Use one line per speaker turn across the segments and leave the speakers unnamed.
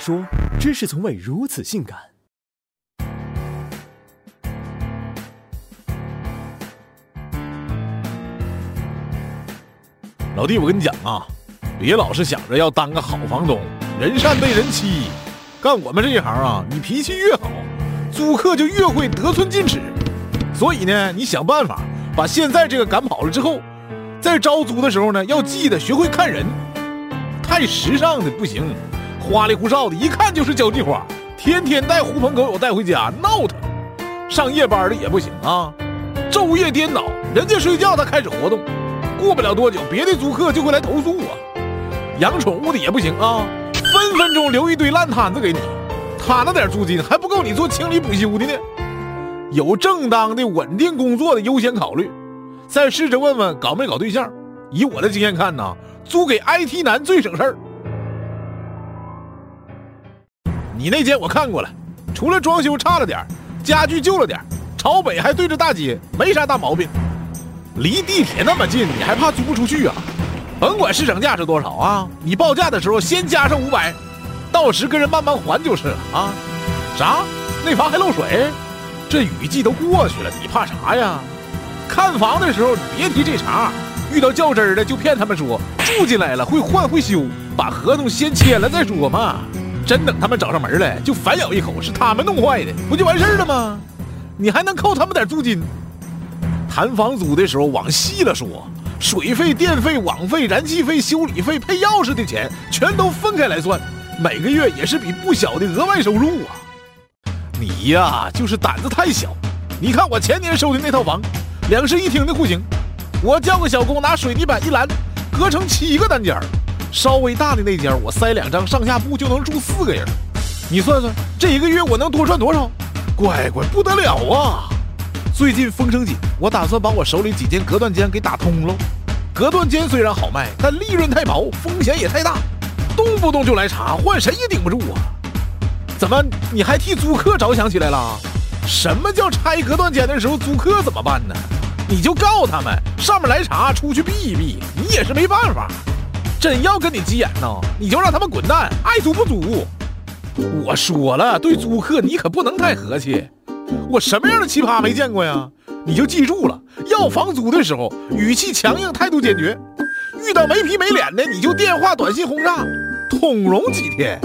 说，知识从未如此性感。
老弟，我跟你讲啊，别老是想着要当个好房东，人善被人欺。干我们这一行啊，你脾气越好，租客就越会得寸进尺。所以呢，你想办法把现在这个赶跑了之后，在招租的时候呢，要记得学会看人。太时尚的不行，花里胡哨的，一看就是交际花，天天带狐朋狗友带回家闹腾。上夜班的也不行啊，昼夜颠倒，人家睡觉他开始活动。过不了多久，别的租客就会来投诉啊。养宠物的也不行啊，分分钟留一堆烂摊子给你，他那点租金还不够你做清理补修的呢。有正当的稳定工作的优先考虑，再试着问问搞没搞对象。以我的经验看呢，租给 IT 男最省事儿。你那间我看过了，除了装修差了点家具旧了点朝北还对着大街，没啥大毛病。离地铁那么近，你还怕租不出去啊？甭管市场价是多少啊，你报价的时候先加上五百，到时跟人慢慢还就是了啊。啥？那房还漏水？这雨季都过去了，你怕啥呀？看房的时候你别提这茬，遇到较真儿的就骗他们说住进来了会换会修，把合同先签了再说嘛。真等他们找上门来，就反咬一口是他们弄坏的，不就完事儿了吗？你还能扣他们点租金？谈房租的时候，往细了说，水费、电费、网费、燃气费、修理费、配钥匙的钱，全都分开来算，每个月也是笔不小的额外收入啊！你呀，就是胆子太小。你看我前年收的那套房，两室一厅的户型，我叫个小工拿水泥板一拦，隔成七个单间儿，稍微大的那间我塞两张上下铺就能住四个人。你算算，这一个月我能多赚多少？乖乖，不得了啊！最近风声紧，我打算把我手里几间隔断间给打通了。隔断间虽然好卖，但利润太薄，风险也太大，动不动就来查，换谁也顶不住啊！怎么你还替租客着想起来了？什么叫拆隔断间的时候租客怎么办呢？你就告他们，上面来查，出去避一避，你也是没办法。真要跟你急眼呢，你就让他们滚蛋，爱租不租。我说了，对租客你可不能太和气。我什么样的奇葩没见过呀？你就记住了，要房租的时候语气强硬，态度坚决；遇到没皮没脸的，你就电话、短信轰炸，通融几天，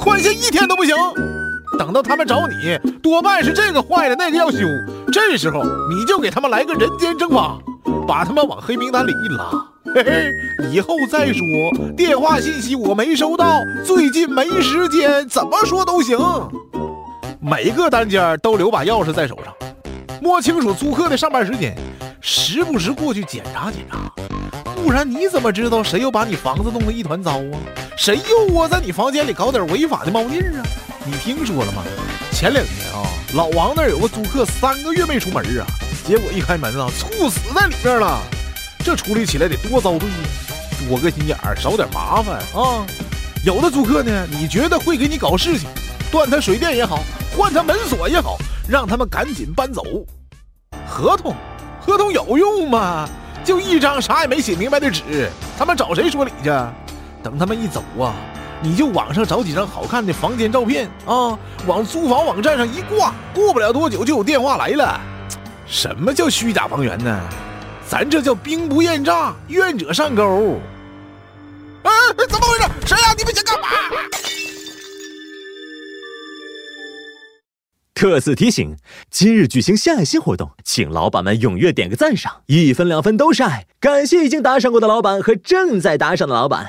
宽限一天都不行。等到他们找你，多半是这个坏了，那个要修，这时候你就给他们来个人间蒸发，把他们往黑名单里一拉。嘿嘿，以后再说电话信息我没收到，最近没时间，怎么说都行。每个单间都留把钥匙在手上，摸清楚租客的上班时间，时不时过去检查检查。不然你怎么知道谁又把你房子弄得一团糟啊？谁又窝在你房间里搞点违法的猫腻啊？你听说了吗？前两天啊，老王那儿有个租客三个月没出门啊，结果一开门啊，猝死在里面了。这处理起来得多遭罪呀！多个心眼儿，少点麻烦啊。有的租客呢，你觉得会给你搞事情，断他水电也好。换他门锁也好，让他们赶紧搬走。合同，合同有用吗？就一张啥也没写明白的纸，他们找谁说理去？等他们一走啊，你就网上找几张好看的房间照片啊，往租房网站上一挂，过不了多久就有电话来了。什么叫虚假房源呢？咱这叫兵不厌诈，愿者上钩。哎，怎么回事？谁呀？你们想干嘛？
特此提醒，今日举行献爱心活动，请老板们踊跃点个赞赏，一分两分都是爱。感谢已经打赏过的老板和正在打赏的老板。